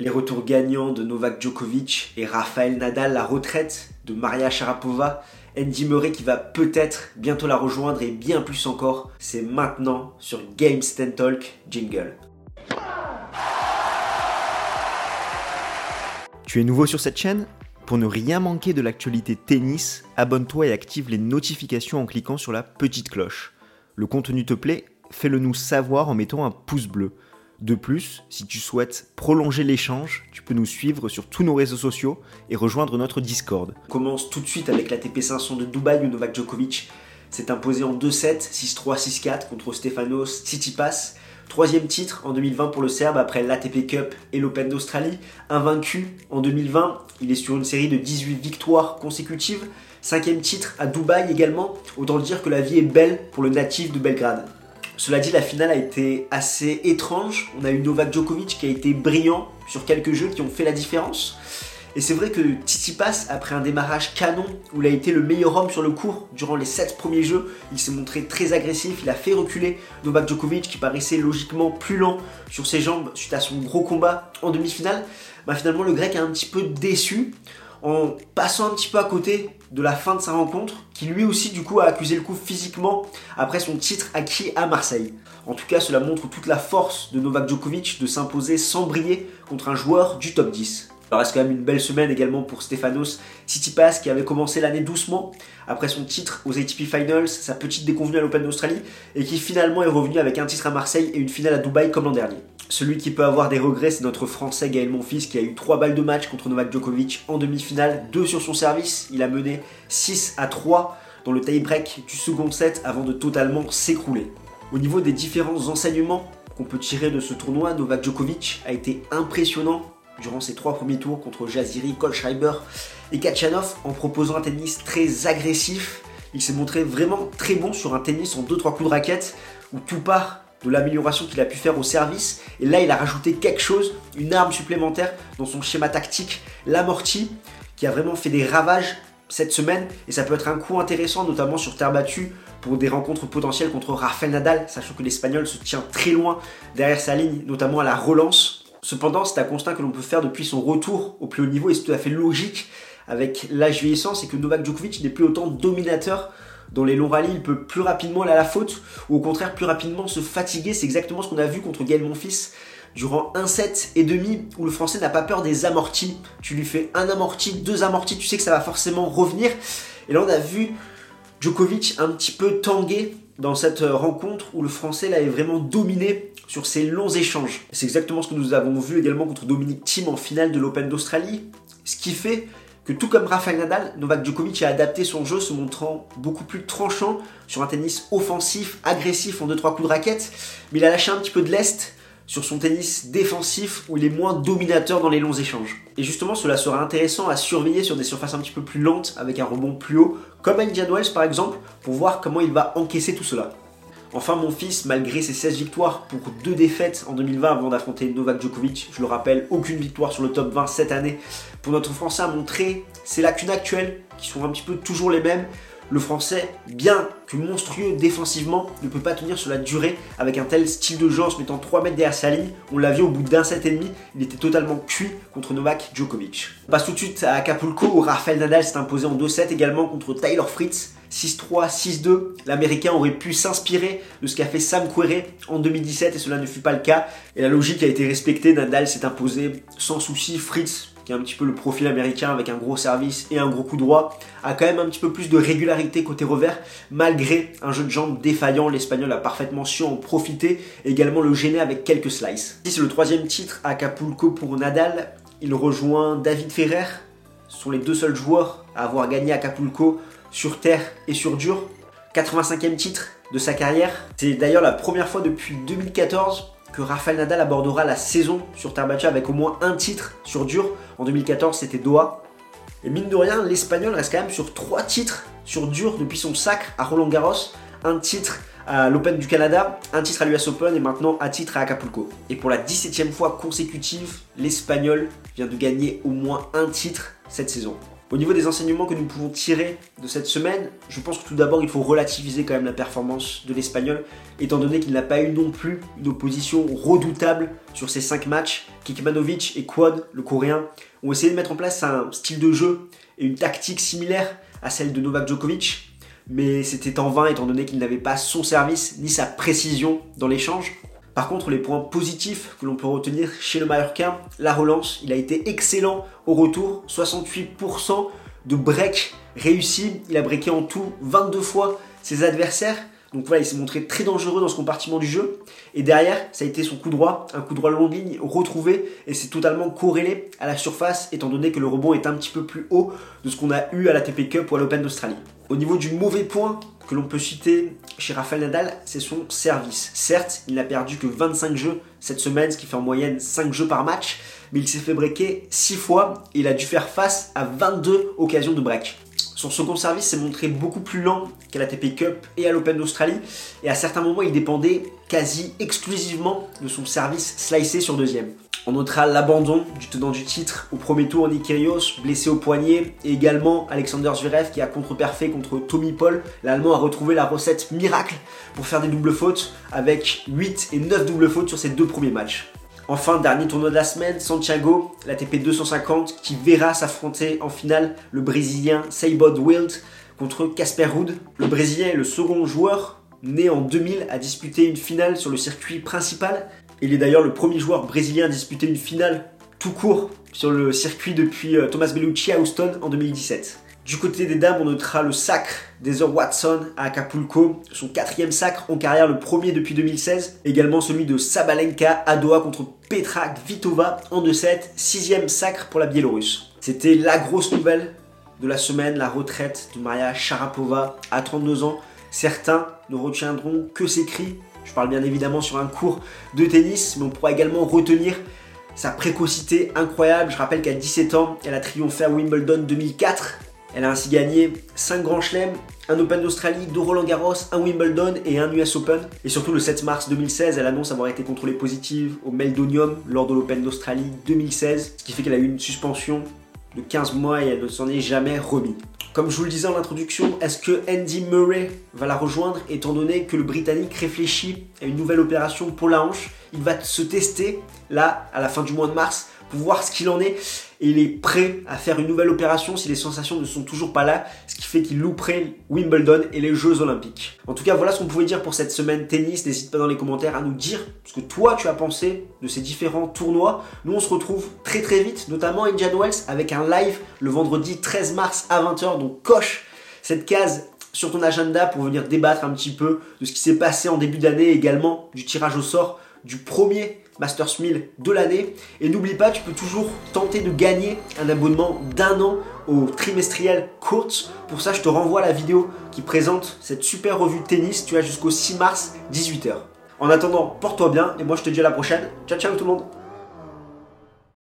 Les retours gagnants de Novak Djokovic et Rafael Nadal, la retraite de Maria Sharapova, Andy Murray qui va peut-être bientôt la rejoindre et bien plus encore, c'est maintenant sur Games 10 Talk Jingle. Tu es nouveau sur cette chaîne? Pour ne rien manquer de l'actualité tennis, abonne-toi et active les notifications en cliquant sur la petite cloche. Le contenu te plaît? Fais-le nous savoir en mettant un pouce bleu. De plus, si tu souhaites prolonger l'échange, tu peux nous suivre sur tous nos réseaux sociaux et rejoindre notre Discord. On commence tout de suite avec la TP 500 de Dubaï où Novak Djokovic s'est imposé en 2-7, 6-3, 6-4 contre Stefanos Tsitsipas. Troisième titre en 2020 pour le Serbe après l'ATP Cup et l'Open d'Australie. Invaincu en 2020, il est sur une série de 18 victoires consécutives. Cinquième titre à Dubaï également. Autant dire que la vie est belle pour le natif de Belgrade. Cela dit, la finale a été assez étrange. On a eu Novak Djokovic qui a été brillant sur quelques jeux qui ont fait la différence. Et c'est vrai que Tsitsipas, après un démarrage canon où il a été le meilleur homme sur le court durant les 7 premiers jeux, il s'est montré très agressif, il a fait reculer Novak Djokovic qui paraissait logiquement plus lent sur ses jambes suite à son gros combat en demi-finale. Bah, finalement, le grec a un petit peu déçu en passant un petit peu à côté de la fin de sa rencontre, qui lui aussi du coup a accusé le coup physiquement après son titre acquis à Marseille. En tout cas, cela montre toute la force de Novak Djokovic de s'imposer sans briller contre un joueur du top 10. Il reste quand même une belle semaine également pour Stefanos Tsitsipas qui avait commencé l'année doucement après son titre aux ATP Finals, sa petite déconvenue à l'Open d'Australie et qui finalement est revenu avec un titre à Marseille et une finale à Dubaï comme l'an dernier. Celui qui peut avoir des regrets, c'est notre Français Gaël Monfils qui a eu 3 balles de match contre Novak Djokovic en demi-finale, 2 sur son service. Il a mené 6 à 3 dans le tie-break du second set avant de totalement s'écrouler. Au niveau des différents enseignements qu'on peut tirer de ce tournoi, Novak Djokovic a été impressionnant durant ses trois premiers tours contre Jaziri, Kolschreiber et Kachanov en proposant un tennis très agressif. Il s'est montré vraiment très bon sur un tennis en 2-3 coups de raquette où tout part de l'amélioration qu'il a pu faire au service. Et là, il a rajouté quelque chose, une arme supplémentaire dans son schéma tactique, l'amorti, qui a vraiment fait des ravages cette semaine. Et ça peut être un coup intéressant, notamment sur terre battue, pour des rencontres potentielles contre Rafael Nadal, sachant que l'Espagnol se tient très loin derrière sa ligne, notamment à la relance. Cependant, c'est un constat que l'on peut faire depuis son retour au plus haut niveau et c'est tout à fait logique avec l'âge vieillissant, c'est que Novak Djokovic n'est plus autant dominateur dans les longs rallyes, il peut plus rapidement aller à la faute, ou au contraire plus rapidement se fatiguer. C'est exactement ce qu'on a vu contre Gaël Monfils durant un set et demi où le français n'a pas peur des amortis. Tu lui fais un amorti, deux amortis, tu sais que ça va forcément revenir. Et là on a vu Djokovic un petit peu tanguer dans cette rencontre où le français l'avait vraiment dominé sur ses longs échanges. C'est exactement ce que nous avons vu également contre Dominique Thiem en finale de l'Open d'Australie. Ce qui fait que tout comme Rafael Nadal, Novak Djokovic a adapté son jeu se montrant beaucoup plus tranchant sur un tennis offensif, agressif en 2-3 coups de raquette, mais il a lâché un petit peu de l'est sur son tennis défensif où il est moins dominateur dans les longs échanges. Et justement, cela sera intéressant à surveiller sur des surfaces un petit peu plus lentes avec un rebond plus haut, comme Indian Wells par exemple, pour voir comment il va encaisser tout cela. Enfin, mon fils, malgré ses 16 victoires pour deux défaites en 2020 avant d'affronter Novak Djokovic, je le rappelle, aucune victoire sur le top 20 cette année pour notre Français a montré ses lacunes actuelles qui sont un petit peu toujours les mêmes. Le français, bien que monstrueux défensivement, ne peut pas tenir sur la durée avec un tel style de jeu en se mettant 3 mètres derrière sa ligne. On l'a vu au bout d'un set et demi, il était totalement cuit contre Novak Djokovic. On passe tout de suite à Acapulco où Rafael Nadal s'est imposé en 2-7 également contre Tyler Fritz. 6-3, 6-2. L'américain aurait pu s'inspirer de ce qu'a fait Sam Querrey en 2017 et cela ne fut pas le cas. Et la logique a été respectée. Nadal s'est imposé sans souci. Fritz qui est un petit peu le profil américain avec un gros service et un gros coup droit, a quand même un petit peu plus de régularité côté revers, malgré un jeu de jambes défaillant. L'Espagnol a parfaitement su en profiter, et également le gêner avec quelques slices. C'est le troisième titre à Acapulco pour Nadal. Il rejoint David Ferrer. Ce sont les deux seuls joueurs à avoir gagné Acapulco sur terre et sur dur. 85e titre de sa carrière. C'est d'ailleurs la première fois depuis 2014 que Rafael Nadal abordera la saison sur terre battue avec au moins un titre sur dur. En 2014, c'était Doha. Et mine de rien, l'Espagnol reste quand même sur trois titres sur dur depuis son sacre à Roland Garros. Un titre à l'Open du Canada, un titre à l'US Open et maintenant un titre à Acapulco. Et pour la 17e fois consécutive, l'Espagnol vient de gagner au moins un titre cette saison. Au niveau des enseignements que nous pouvons tirer de cette semaine, je pense que tout d'abord il faut relativiser quand même la performance de l'Espagnol, étant donné qu'il n'a pas eu non plus une opposition redoutable sur ces 5 matchs. Kikmanovic et Quad, le coréen, ont essayé de mettre en place un style de jeu et une tactique similaire à celle de Novak Djokovic, mais c'était en vain étant donné qu'il n'avait pas son service ni sa précision dans l'échange. Par contre, les points positifs que l'on peut retenir chez le Mallorquin, la relance, il a été excellent au retour, 68% de break réussi, il a breaké en tout 22 fois ses adversaires. Donc voilà, il s'est montré très dangereux dans ce compartiment du jeu. Et derrière, ça a été son coup droit, un coup droit longue ligne retrouvé, et c'est totalement corrélé à la surface, étant donné que le rebond est un petit peu plus haut de ce qu'on a eu à la TP Cup ou à l'Open d'Australie. Au niveau du mauvais point que l'on peut citer chez Rafael Nadal, c'est son service. Certes, il n'a perdu que 25 jeux cette semaine, ce qui fait en moyenne 5 jeux par match, mais il s'est fait breaker 6 fois et il a dû faire face à 22 occasions de break. Son second service s'est montré beaucoup plus lent qu'à la TP Cup et à l'Open d'Australie, et à certains moments il dépendait quasi exclusivement de son service slicé sur deuxième. On notera l'abandon du tenant du titre au premier tour, Nick Kyrgios, blessé au poignet, et également Alexander Zverev qui a contre-perfait contre Tommy Paul. L'Allemand a retrouvé la recette miracle pour faire des doubles fautes, avec 8 et 9 doubles fautes sur ses deux premiers matchs. Enfin, dernier tournoi de la semaine, Santiago, la TP 250, qui verra s'affronter en finale le Brésilien Seibod Wild contre Casper Ruud. Le Brésilien est le second joueur né en 2000 à disputer une finale sur le circuit principal il est d'ailleurs le premier joueur brésilien à disputer une finale tout court sur le circuit depuis euh, Thomas Bellucci à Houston en 2017. Du côté des dames, on notera le sacre d'Heather Watson à Acapulco, son quatrième sacre en carrière, le premier depuis 2016. Également celui de Sabalenka à Doha contre Petra Kvitova en 2-7, sixième sacre pour la Biélorusse. C'était la grosse nouvelle de la semaine, la retraite de Maria Sharapova à 32 ans. Certains ne retiendront que ses cris je parle bien évidemment sur un cours de tennis, mais on pourra également retenir sa précocité incroyable. Je rappelle qu'à 17 ans, elle a triomphé à Wimbledon 2004. Elle a ainsi gagné 5 grands chelems, un Open d'Australie, deux Roland Garros, un Wimbledon et un US Open. Et surtout le 7 mars 2016, elle annonce avoir été contrôlée positive au Meldonium lors de l'Open d'Australie 2016, ce qui fait qu'elle a eu une suspension de 15 mois et elle ne s'en est jamais remis. Comme je vous le disais en introduction, est-ce que Andy Murray va la rejoindre étant donné que le Britannique réfléchit à une nouvelle opération pour la hanche Il va se tester là à la fin du mois de mars pour voir ce qu'il en est et il est prêt à faire une nouvelle opération si les sensations ne sont toujours pas là, ce qui fait qu'il louperait Wimbledon et les Jeux Olympiques. En tout cas, voilà ce qu'on pouvait dire pour cette semaine tennis. N'hésite pas dans les commentaires à nous dire ce que toi tu as pensé de ces différents tournois. Nous, on se retrouve très très vite, notamment Indian Wells, avec un live le vendredi 13 mars à 20h. Donc coche cette case sur ton agenda pour venir débattre un petit peu de ce qui s'est passé en début d'année, également du tirage au sort du premier Masters 1000 de l'année. Et n'oublie pas, tu peux toujours tenter de gagner un abonnement d'un an au trimestriel Courts. Pour ça, je te renvoie à la vidéo qui présente cette super revue tennis. Tu as jusqu'au 6 mars, 18h. En attendant, porte-toi bien et moi je te dis à la prochaine. Ciao ciao tout le monde